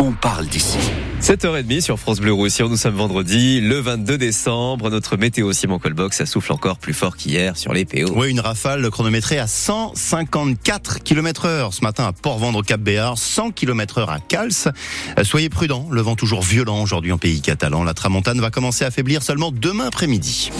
on parle d'ici. 7h30 sur France Bleu Roussillon, nous sommes vendredi, le 22 décembre. Notre météo Simon Colbox, ça souffle encore plus fort qu'hier sur les PO. Oui, une rafale chronométrée à 154 km heure ce matin à Port-Vendre-Cap-Béar, 100 km heure à Cals. Soyez prudents, le vent toujours violent aujourd'hui en pays catalan. La tramontane va commencer à faiblir seulement demain après-midi.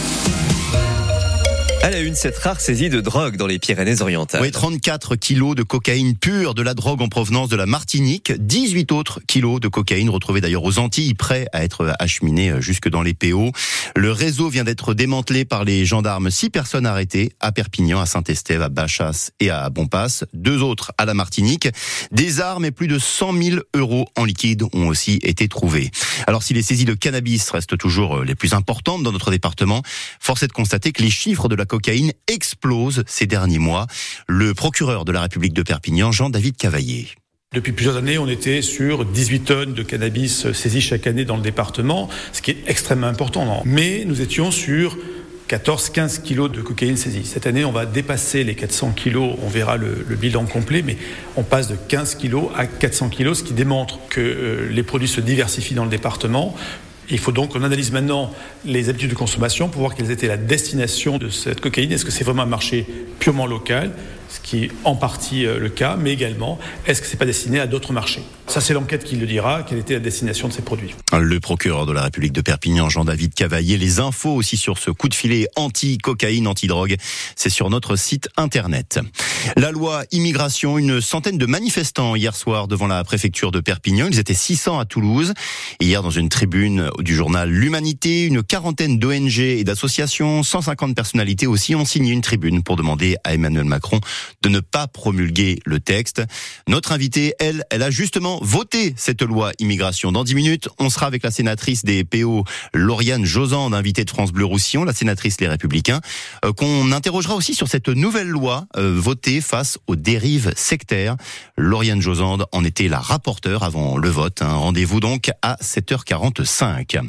À la une, cette rare saisie de drogue dans les Pyrénées-Orientales. Oui, 34 kilos de cocaïne pure, de la drogue en provenance de la Martinique, 18 autres kilos de cocaïne retrouvés d'ailleurs aux Antilles, prêts à être acheminés jusque dans les PO. Le réseau vient d'être démantelé par les gendarmes. Six personnes arrêtées à Perpignan, à Saint-Estève, à Bachas et à Bonpass. Deux autres à la Martinique. Des armes et plus de 100 000 euros en liquide ont aussi été trouvés. Alors si les saisies de cannabis restent toujours les plus importantes dans notre département, force est de constater que les chiffres de la cocaïne explose ces derniers mois. Le procureur de la République de Perpignan, Jean-David Cavaillé. Depuis plusieurs années, on était sur 18 tonnes de cannabis saisies chaque année dans le département, ce qui est extrêmement important. Mais nous étions sur 14-15 kilos de cocaïne saisie. Cette année, on va dépasser les 400 kilos. On verra le, bilan complet, mais on passe de 15 kilos à 400 kilos, ce qui démontre que euh, les produits se diversifient dans le département. Il faut donc qu'on analyse maintenant les habitudes de consommation pour voir quelle était la destination de cette cocaïne. Est-ce que c'est vraiment un marché purement local ce qui est en partie le cas, mais également, est-ce que c'est pas destiné à d'autres marchés? Ça, c'est l'enquête qui le dira, quelle était la destination de ces produits. Le procureur de la République de Perpignan, Jean-David Cavaillé, les infos aussi sur ce coup de filet anti-cocaïne, anti-drogue, c'est sur notre site internet. La loi immigration, une centaine de manifestants hier soir devant la préfecture de Perpignan, ils étaient 600 à Toulouse. Hier, dans une tribune du journal L'Humanité, une quarantaine d'ONG et d'associations, 150 personnalités aussi ont signé une tribune pour demander à Emmanuel Macron de ne pas promulguer le texte. Notre invitée, elle, elle a justement voté cette loi immigration. Dans dix minutes, on sera avec la sénatrice des PO, Lauriane Josande, invitée de France Bleu Roussillon, la sénatrice Les Républicains, euh, qu'on interrogera aussi sur cette nouvelle loi euh, votée face aux dérives sectaires. Lauriane Josande en était la rapporteure avant le vote. Un rendez-vous donc à 7h45.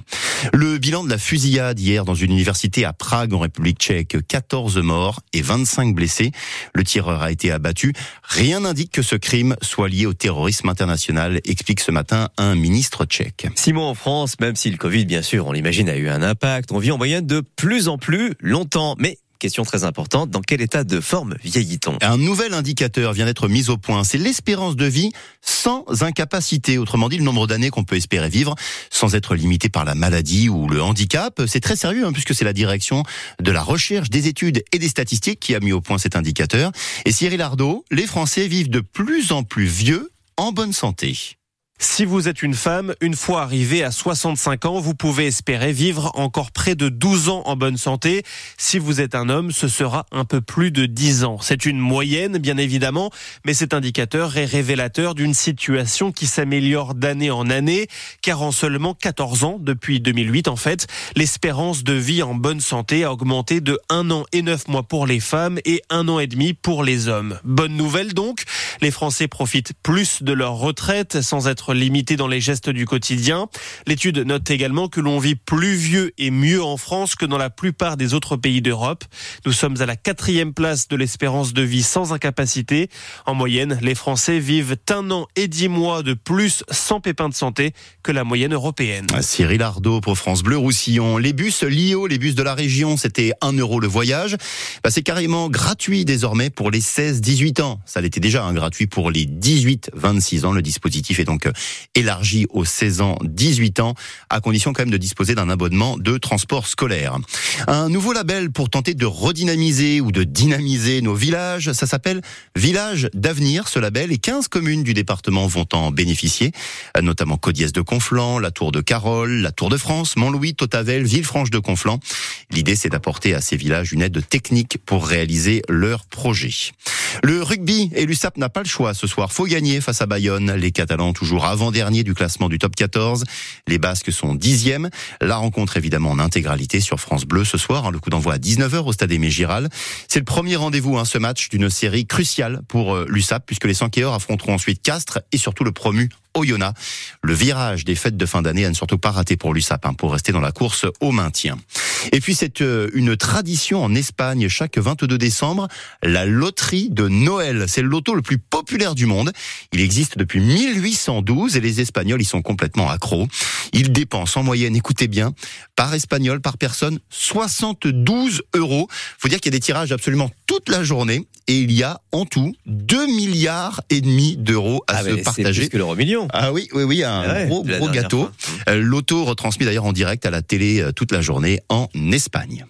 Le bilan de la fusillade hier dans une université à Prague en République tchèque, 14 morts et 25 blessés. Le a été abattu. Rien n'indique que ce crime soit lié au terrorisme international, explique ce matin un ministre tchèque. Simon, en France, même si le Covid, bien sûr, on l'imagine, a eu un impact, on vit en moyenne de plus en plus longtemps. Mais question très importante, dans quel état de forme vieillit-on? Un nouvel indicateur vient d'être mis au point, c'est l'espérance de vie sans incapacité, autrement dit le nombre d'années qu'on peut espérer vivre sans être limité par la maladie ou le handicap. C'est très sérieux hein, puisque c'est la direction de la recherche, des études et des statistiques qui a mis au point cet indicateur. Et Cyril Ardo, les Français vivent de plus en plus vieux en bonne santé. Si vous êtes une femme, une fois arrivée à 65 ans, vous pouvez espérer vivre encore près de 12 ans en bonne santé. Si vous êtes un homme, ce sera un peu plus de 10 ans. C'est une moyenne, bien évidemment, mais cet indicateur est révélateur d'une situation qui s'améliore d'année en année, car en seulement 14 ans, depuis 2008 en fait, l'espérance de vie en bonne santé a augmenté de 1 an et 9 mois pour les femmes et 1 an et demi pour les hommes. Bonne nouvelle donc, les Français profitent plus de leur retraite sans être limité dans les gestes du quotidien. L'étude note également que l'on vit plus vieux et mieux en France que dans la plupart des autres pays d'Europe. Nous sommes à la quatrième place de l'espérance de vie sans incapacité. En moyenne, les Français vivent un an et dix mois de plus sans pépins de santé que la moyenne européenne. Cyril Ardo pour France Bleu Roussillon. Les bus Lio, les bus de la région, c'était 1 euro le voyage. Bah, c'est carrément gratuit désormais pour les 16-18 ans. Ça l'était déjà un gratuit pour les 18-26 ans. Le dispositif est donc élargi aux 16 ans, 18 ans, à condition quand même de disposer d'un abonnement de transport scolaire. Un nouveau label pour tenter de redynamiser ou de dynamiser nos villages, ça s'appelle Village d'avenir, ce label, et 15 communes du département vont en bénéficier, notamment Codiès de Conflans, la Tour de Carole, la Tour de France, Montlouis, Totavel, Villefranche de Conflans. L'idée, c'est d'apporter à ces villages une aide technique pour réaliser leurs projets. Le rugby et l'USAP n'a pas le choix ce soir. Faut gagner face à Bayonne. Les Catalans toujours avant-dernier du classement du top 14. Les Basques sont dixièmes. La rencontre évidemment en intégralité sur France Bleu ce soir. Le coup d'envoi à 19h au stade Aimé Giral. C'est le premier rendez-vous, hein, ce match d'une série cruciale pour l'USAP puisque les Sankéors affronteront ensuite Castres et surtout le promu Oyonnax. Le virage des fêtes de fin d'année à ne surtout pas rater pour l'USAP, hein, pour rester dans la course au maintien. Et puis c'est euh, une tradition en Espagne, chaque 22 décembre, la loterie de Noël. C'est le loto le plus populaire du monde. Il existe depuis 1812 et les Espagnols y sont complètement accros. Ils dépensent en moyenne, écoutez bien, par espagnol, par personne, 72 euros. Faut dire qu'il y a des tirages absolument toute la journée et il y a en tout 2 milliards et demi d'euros à Ah, se mais c'est partager. plus que l'euro million. Ah oui, oui, oui, un Ouais, gros, gros gâteau. Euh, L'auto retransmis d'ailleurs en direct à la télé euh, toute la journée en Espagne.